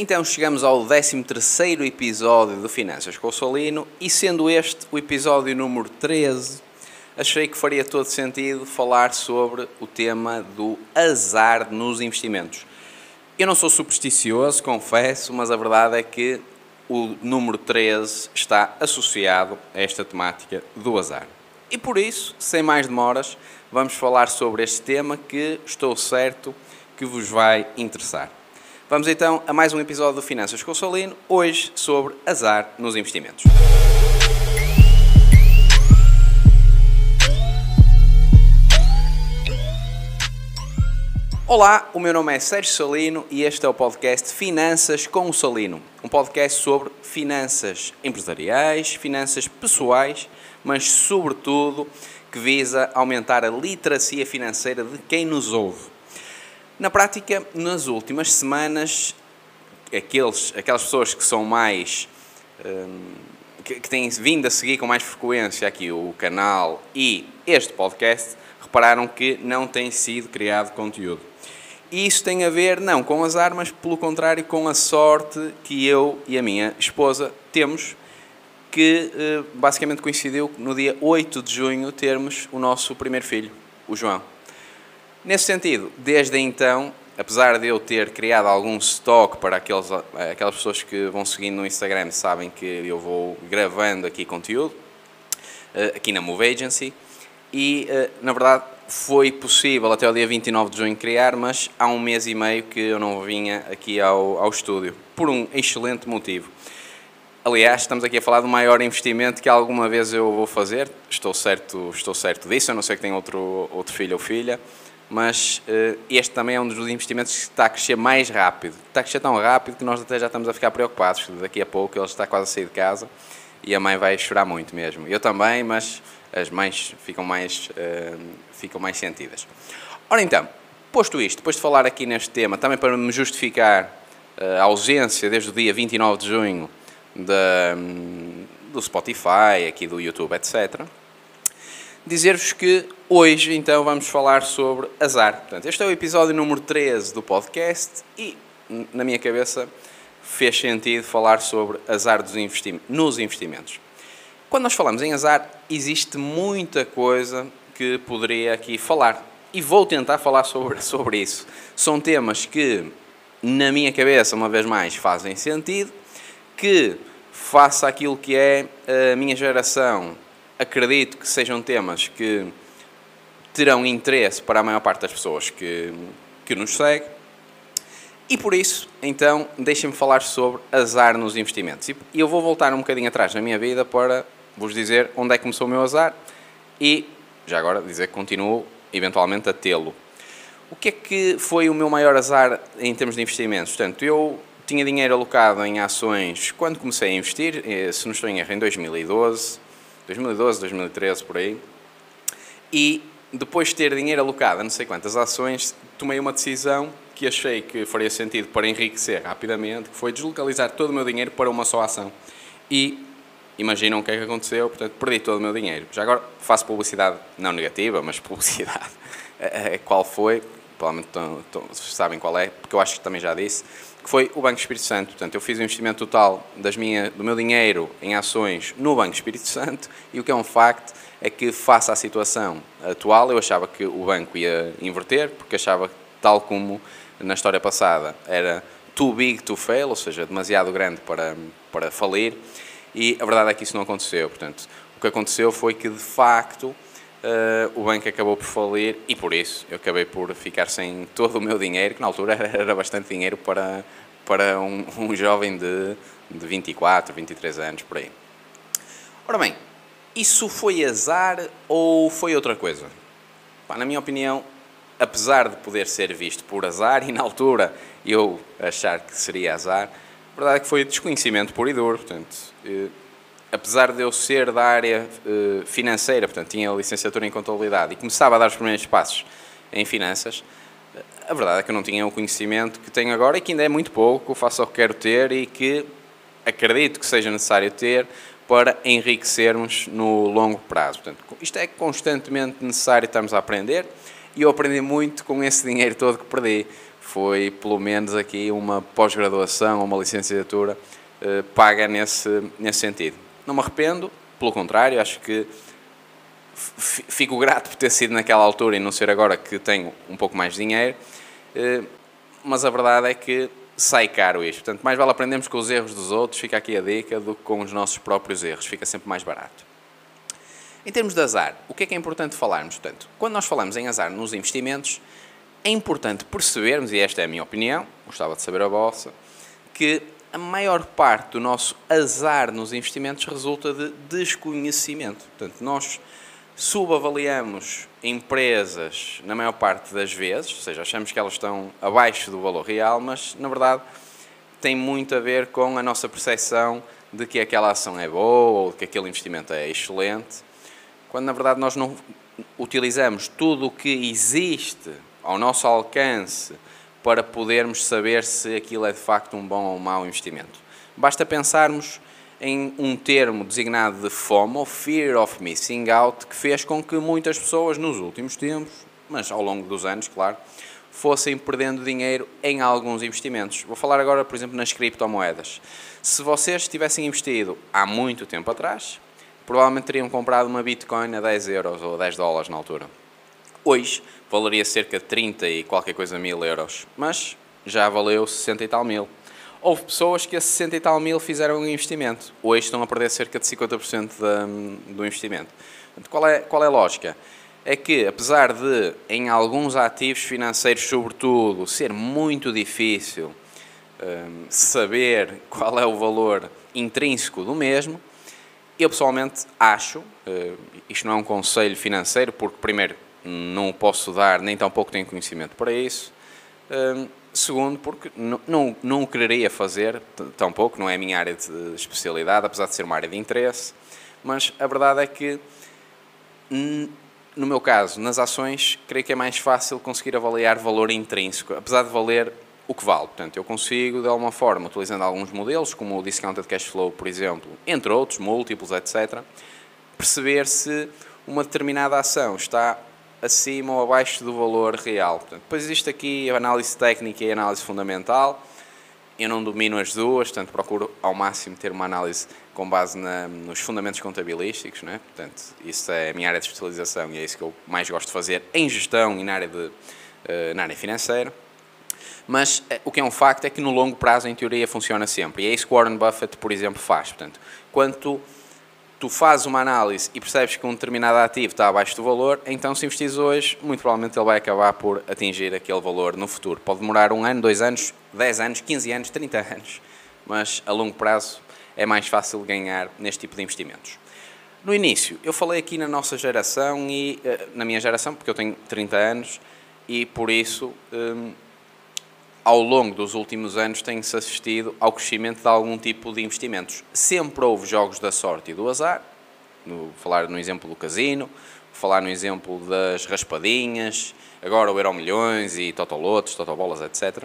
Então chegamos ao 13º episódio do Finanças com o Solino e sendo este o episódio número 13, achei que faria todo sentido falar sobre o tema do azar nos investimentos. Eu não sou supersticioso, confesso, mas a verdade é que o número 13 está associado a esta temática do azar. E por isso, sem mais demoras, vamos falar sobre este tema que estou certo que vos vai interessar. Vamos então a mais um episódio do Finanças com o Solino, hoje sobre azar nos investimentos. Olá, o meu nome é Sérgio Salino e este é o podcast Finanças com o Salino, um podcast sobre finanças empresariais, finanças pessoais, mas sobretudo que visa aumentar a literacia financeira de quem nos ouve. Na prática, nas últimas semanas, aqueles, aquelas pessoas que são mais. Hum, que, que têm vindo a seguir com mais frequência aqui o canal e este podcast, repararam que não tem sido criado conteúdo. E isso tem a ver, não com as armas, pelo contrário, com a sorte que eu e a minha esposa temos, que eh, basicamente coincidiu no dia 8 de junho termos o nosso primeiro filho, o João. Nesse sentido, desde então, apesar de eu ter criado algum stock para aqueles, aquelas pessoas que vão seguindo no Instagram, sabem que eu vou gravando aqui conteúdo, eh, aqui na Move Agency, e eh, na verdade foi possível até o dia 29 de junho criar, mas há um mês e meio que eu não vinha aqui ao, ao estúdio, por um excelente motivo. Aliás, estamos aqui a falar do maior investimento que alguma vez eu vou fazer, estou certo, estou certo disso, a não ser que tenha outro, outro filho ou filha, mas uh, este também é um dos investimentos que está a crescer mais rápido. Está a crescer tão rápido que nós até já estamos a ficar preocupados. Daqui a pouco ele está quase a sair de casa e a mãe vai chorar muito mesmo. Eu também, mas as mães ficam mais, uh, ficam mais sentidas. Ora então, posto isto, depois de falar aqui neste tema, também para me justificar uh, a ausência desde o dia 29 de junho da, um, do Spotify, aqui do YouTube, etc., dizer-vos que hoje então vamos falar sobre azar. Portanto, este é o episódio número 13 do podcast e na minha cabeça fez sentido falar sobre azar dos investi nos investimentos. Quando nós falamos em azar, existe muita coisa que poderia aqui falar e vou tentar falar sobre, sobre isso. São temas que, na minha cabeça, uma vez mais, fazem sentido, que, faça aquilo que é a minha geração, acredito que sejam temas que terão interesse para a maior parte das pessoas que, que nos segue. E por isso, então, deixem-me falar sobre azar nos investimentos. E eu vou voltar um bocadinho atrás na minha vida para vos dizer onde é que começou o meu azar e, já agora, dizer que continuo eventualmente a tê-lo. O que é que foi o meu maior azar em termos de investimentos? Portanto, eu tinha dinheiro alocado em ações quando comecei a investir, eh, se não estou em erro, em 2012, 2012, 2013, por aí. E depois de ter dinheiro alocado a não sei quantas ações, tomei uma decisão que achei que faria sentido para enriquecer rapidamente, que foi deslocalizar todo o meu dinheiro para uma só ação. E imaginam o que é que aconteceu, portanto, perdi todo o meu dinheiro. Já agora faço publicidade, não negativa, mas publicidade. Qual foi? Provavelmente sabem qual é, porque eu acho que também já disse que foi o Banco Espírito Santo. Portanto, eu fiz o investimento total das minha, do meu dinheiro em ações no Banco Espírito Santo e o que é um facto é que, face à situação atual, eu achava que o banco ia inverter, porque achava, tal como na história passada, era too big to fail, ou seja, demasiado grande para, para falir, e a verdade é que isso não aconteceu. Portanto, o que aconteceu foi que, de facto, Uh, o banco acabou por falir e por isso eu acabei por ficar sem todo o meu dinheiro, que na altura era bastante dinheiro para, para um, um jovem de, de 24, 23 anos, por aí. Ora bem, isso foi azar ou foi outra coisa? Pá, na minha opinião, apesar de poder ser visto por azar, e na altura eu achar que seria azar, a verdade é que foi desconhecimento puro e duro, portanto... Apesar de eu ser da área uh, financeira, portanto, tinha licenciatura em contabilidade e começava a dar os primeiros passos em finanças, a verdade é que eu não tinha o conhecimento que tenho agora e que ainda é muito pouco, faço o que quero ter e que acredito que seja necessário ter para enriquecermos no longo prazo. Portanto, isto é constantemente necessário estarmos a aprender e eu aprendi muito com esse dinheiro todo que perdi. foi pelo menos aqui uma pós-graduação, uma licenciatura eh, paga nesse, nesse sentido. Não me arrependo, pelo contrário, acho que fico grato por ter sido naquela altura e não ser agora que tenho um pouco mais de dinheiro, eh, mas a verdade é que sai caro isto. Portanto, mais vale aprendermos com os erros dos outros, fica aqui a dica, do que com os nossos próprios erros, fica sempre mais barato. Em termos de azar, o que é que é importante falarmos? Portanto, quando nós falamos em azar nos investimentos, é importante percebermos, e esta é a minha opinião, gostava de saber a vossa, que a maior parte do nosso azar nos investimentos resulta de desconhecimento. Portanto, nós subavaliamos empresas na maior parte das vezes, ou seja, achamos que elas estão abaixo do valor real, mas na verdade tem muito a ver com a nossa percepção de que aquela ação é boa ou de que aquele investimento é excelente, quando na verdade nós não utilizamos tudo o que existe ao nosso alcance para podermos saber se aquilo é de facto um bom ou um mau investimento. Basta pensarmos em um termo designado de FOMO, Fear of Missing Out, que fez com que muitas pessoas nos últimos tempos, mas ao longo dos anos, claro, fossem perdendo dinheiro em alguns investimentos. Vou falar agora, por exemplo, nas criptomoedas. Se vocês tivessem investido há muito tempo atrás, provavelmente teriam comprado uma Bitcoin a 10 euros ou 10 dólares na altura. Hoje valeria cerca de 30 e qualquer coisa mil euros, mas já valeu 60 e tal mil. Houve pessoas que a 60 e tal mil fizeram um investimento. Hoje estão a perder cerca de 50% do investimento. Qual é, qual é a lógica? É que, apesar de, em alguns ativos financeiros, sobretudo, ser muito difícil um, saber qual é o valor intrínseco do mesmo, eu pessoalmente acho, uh, isto não é um conselho financeiro, porque, primeiro, não o posso dar, nem tampouco tenho conhecimento para isso. Um, Segundo, porque não, não, não o quereria fazer, tampouco, não é a minha área de especialidade, apesar de ser uma área de interesse, mas a verdade é que, no meu caso, nas ações, creio que é mais fácil conseguir avaliar valor intrínseco, apesar de valer o que vale. Portanto, eu consigo, de alguma forma, utilizando alguns modelos, como o Discounted Cash Flow, por exemplo, entre outros, múltiplos, etc., perceber se uma determinada ação está acima ou abaixo do valor real. Portanto, depois existe aqui a análise técnica e a análise fundamental. Eu não domino as duas, portanto procuro ao máximo ter uma análise com base na, nos fundamentos contabilísticos, né? portanto isso é a minha área de especialização e é isso que eu mais gosto de fazer em gestão e na área, de, eh, na área financeira. Mas eh, o que é um facto é que no longo prazo, em teoria, funciona sempre. E é isso que Warren Buffett, por exemplo, faz. Portanto, quanto tu fazes uma análise e percebes que um determinado ativo está abaixo do valor, então se investires hoje, muito provavelmente ele vai acabar por atingir aquele valor no futuro. Pode demorar um ano, dois anos, dez anos, quinze anos, trinta anos, mas a longo prazo é mais fácil ganhar neste tipo de investimentos. No início, eu falei aqui na nossa geração e eh, na minha geração, porque eu tenho 30 anos e por isso hum, ao longo dos últimos anos tem-se assistido ao crescimento de algum tipo de investimentos. Sempre houve jogos da sorte e do azar, no, falar no exemplo do casino, falar no exemplo das raspadinhas, agora o Euro Milhões e Totolotos, Totobolas, etc.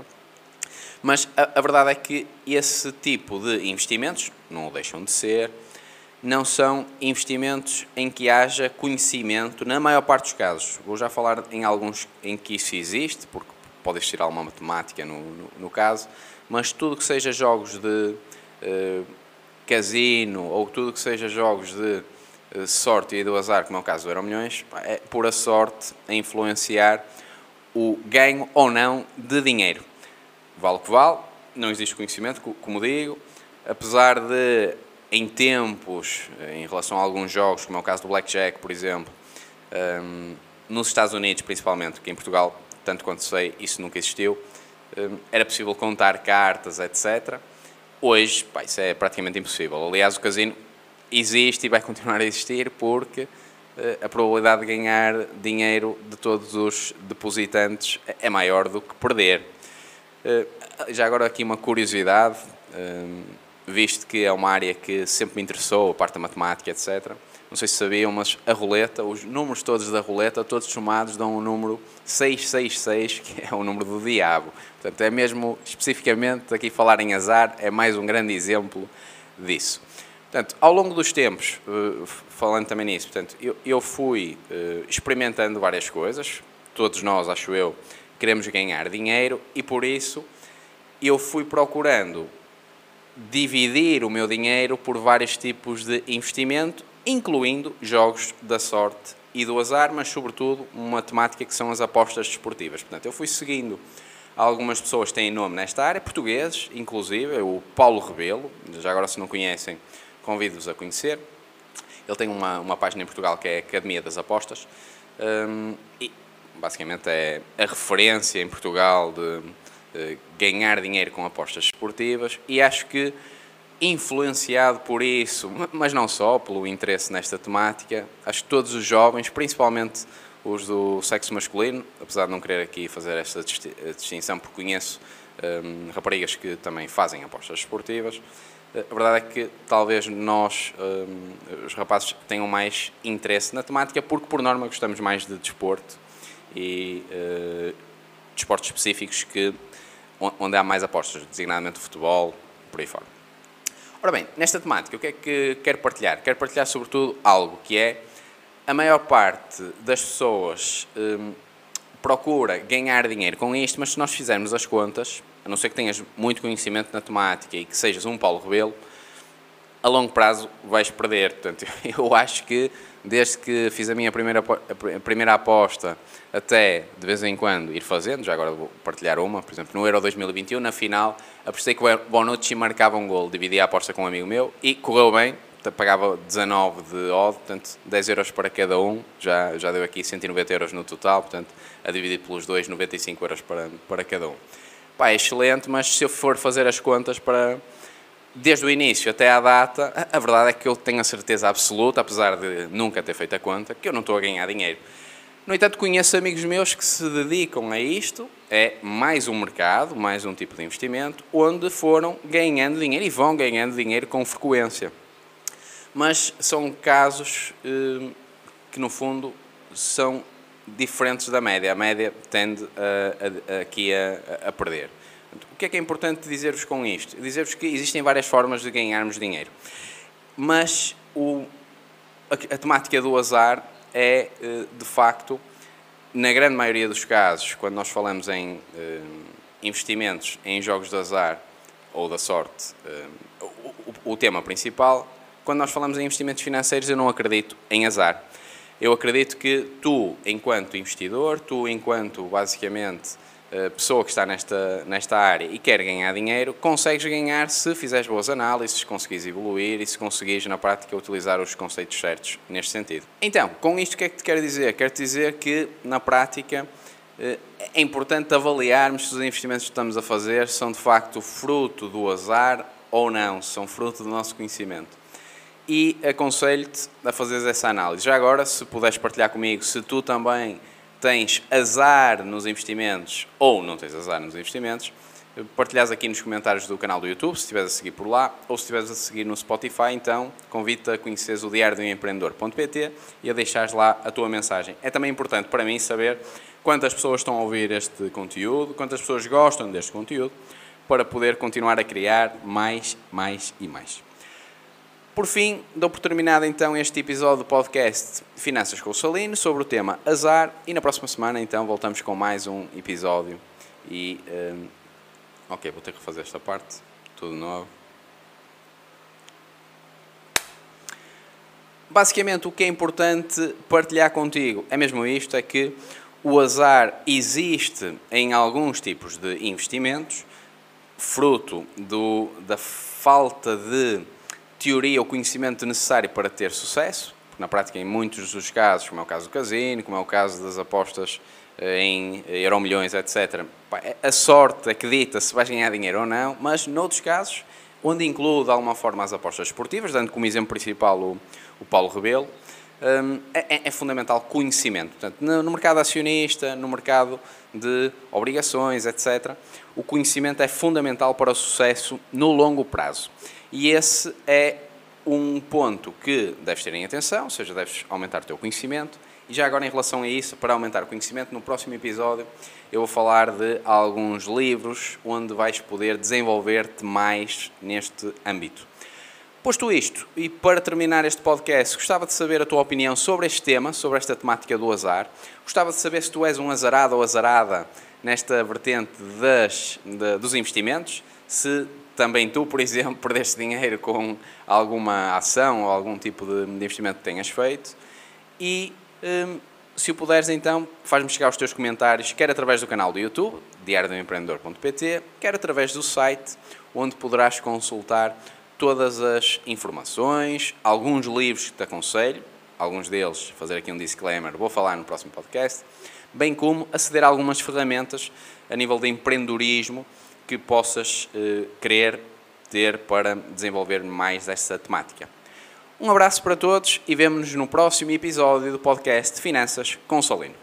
Mas a, a, verdade é que esse tipo de investimentos, não o deixam de ser, não são investimentos em que haja conhecimento, na maior parte dos casos. Vou já falar em alguns em que isso existe, porque pode existir alguma matemática no, no, no caso, mas tudo que seja jogos de uh, casino ou tudo que seja jogos de uh, sorte e do azar, como é o caso do Euro Milhões, é pura sorte a influenciar o ganho ou não de dinheiro. Vale o que vale, não existe conhecimento, como digo, apesar de em tempos, eh, em relação a alguns jogos, como é o caso do Blackjack, por exemplo, um, ehm, nos Estados Unidos principalmente, que em Portugal tanto quanto sei, isso nunca existiu. Hum, era possível contar cartas, etc. Hoje, pá, isso é praticamente impossível. Aliás, o casino existe e vai continuar a existir porque eh, a probabilidade de ganhar dinheiro de todos os depositantes é maior do que perder. Eh, já agora aqui uma curiosidade, hum, visto que é uma área que sempre me interessou, a parte da matemática, etc não sei se sabiam, mas a roleta, os números todos da roleta, todos somados, dão o um número 666, que é o número do diabo. Portanto, é mesmo, especificamente, aqui falar em azar, é mais um grande exemplo disso. Portanto, ao longo dos tempos, eh, falando também nisso, portanto, eu, eu fui eh, experimentando várias coisas, todos nós, acho eu, queremos ganhar dinheiro e por isso eu fui procurando dividir o meu dinheiro por vários tipos de investimento, incluindo jogos da sorte e do azar, mas sobretudo uma temática que são as apostas desportivas. Portanto, eu fui seguindo algumas pessoas que têm nome nesta área, portugueses, inclusive, o Paulo Rebelo, já agora se não conhecem, convido-vos a conhecer. Ele tem uma, uma página em Portugal que é Academia das Apostas, um, e basicamente é a referência em Portugal de eh, ganhar dinheiro com apostas esportivas e acho que influenciado por isso, mas não só, pelo interesse nesta temática, acho que todos os jovens, principalmente os do sexo masculino, apesar de não querer aqui fazer esta distinção, porque conheço um, raparigas que também fazem apostas esportivas, eh, a verdade é que talvez nós, um, os rapazes, tenham mais interesse na temática, porque por norma gostamos mais de desporto e uh, desportos específicos que onde há mais apostas, designadamente o futebol, por aí fora. Ora bem, nesta temática, o que é que quero partilhar? Quero partilhar sobretudo algo que é a maior parte das pessoas hum, procura ganhar dinheiro com isto, mas se nós fizermos as contas, a não ser que tenhas muito conhecimento na temática e que sejas um Paulo Rebelo, a longo prazo vais perder. Portanto, eu acho que desde que fiz a minha primeira, a primeira aposta até de vez em quando ir fazendo, já agora vou partilhar uma, por exemplo, no Euro 2021, na final, apostei que o Bonucci marcava um gol, dividi a aposta com um amigo meu e correu bem, pagava 19 de odd, portanto 10 euros para cada um, já, já deu aqui 190 euros no total, portanto a dividir pelos dois, 95 euros para, para cada um. Pá, é excelente, mas se eu for fazer as contas para desde o início até à data, a verdade é que eu tenho a certeza absoluta, apesar de nunca ter feito a conta, que eu não estou a ganhar dinheiro. No entanto, conheço amigos meus que se dedicam a isto, é mais um mercado, mais um tipo de investimento, onde foram ganhando dinheiro e vão ganhando dinheiro com frequência. Mas são casos eh, que, no fundo, são diferentes da média. A média tende a, a, a, aqui a, a perder. O que é que é importante dizer-vos com isto? Dizer-vos que existem várias formas de ganharmos dinheiro. Mas o, a, a temática do azar é, eh, de facto, na grande maioria dos casos, quando nós falamos em eh, investimentos em jogos de azar ou da sorte, eh, o, tema principal, quando nós falamos em investimentos financeiros, eu não acredito em azar. Eu acredito que tu, enquanto investidor, tu, enquanto basicamente pessoa que está nesta, nesta área e quer ganhar dinheiro, consegues ganhar se fizeres boas análises, se conseguires evoluir e se conseguires na prática utilizar os conceitos certos neste sentido. Então, com isto o que é que te quero dizer? Quero dizer que na prática eh, é importante avaliarmos se os investimentos que estamos a fazer são de facto fruto do azar ou não, são fruto do nosso conhecimento. E aconselho-te a fazeres essa análise. Já agora, se puderes partilhar comigo, se tu também tens azar nos investimentos ou não tens azar nos investimentos, partilhas aqui nos comentários do canal do YouTube, se estiveres a seguir por lá, ou se estiveres a seguir no Spotify, então convido-te a conheceres o diário do empreendedor.pt e a deixares lá a tua mensagem. É também importante para mim saber quantas pessoas estão a ouvir este conteúdo, quantas pessoas gostam deste conteúdo, para poder continuar a criar mais, mais e mais. Por fim, dou por terminado então este episódio do podcast Finanças com o Salino sobre o tema azar e na próxima semana então voltamos com mais um episódio e um, ok, vou ter que refazer esta parte, tudo novo. Basicamente o que é importante partilhar contigo é mesmo isto, é que o azar existe em alguns tipos de investimentos, fruto do, da falta de teoria ou conhecimento necessário para ter sucesso, na prática, em muitos dos casos, como é o caso do casino, como é o caso das apostas eh, em euromilhões, etc., é, a sorte acredita se vais ganhar dinheiro ou não, mas noutros casos, onde inclui de alguma forma as apostas esportivas, dando como exemplo principal o, o Paulo Rebelo, hum, é, é, é, fundamental conhecimento. Portanto, no mercado acionista, no mercado de obrigações, etc., o conhecimento é fundamental para o sucesso no longo prazo. E esse é um ponto que deves ter em atenção, ou seja, deves aumentar o teu conhecimento. E já agora, em relação a isso, para aumentar o conhecimento, no próximo episódio eu vou falar de alguns livros onde vais poder desenvolver-te mais neste âmbito. Posto isto, e para terminar este podcast, gostava de saber a tua opinião sobre este tema, sobre esta temática do azar. Gostava de saber se tu és um azarado ou azarada nesta vertente das, de, dos investimentos. Se também tu, por exemplo, perdeste dinheiro com alguma ação ou algum tipo de, investimento que tenhas feito. E hum, se o puderes, então, faz-me chegar os teus comentários, quer através do canal do YouTube, diariodoempreendedor.pt, quer através do site, onde poderás consultar todas as informações, alguns livros que te aconselho, alguns deles, fazer aqui um disclaimer, vou falar no próximo podcast, bem como aceder a algumas ferramentas a nível de empreendedorismo que possas eh, querer ter para desenvolver mais essa temática. Um abraço para todos e vemo-nos no próximo episódio do podcast Finanças com Solino.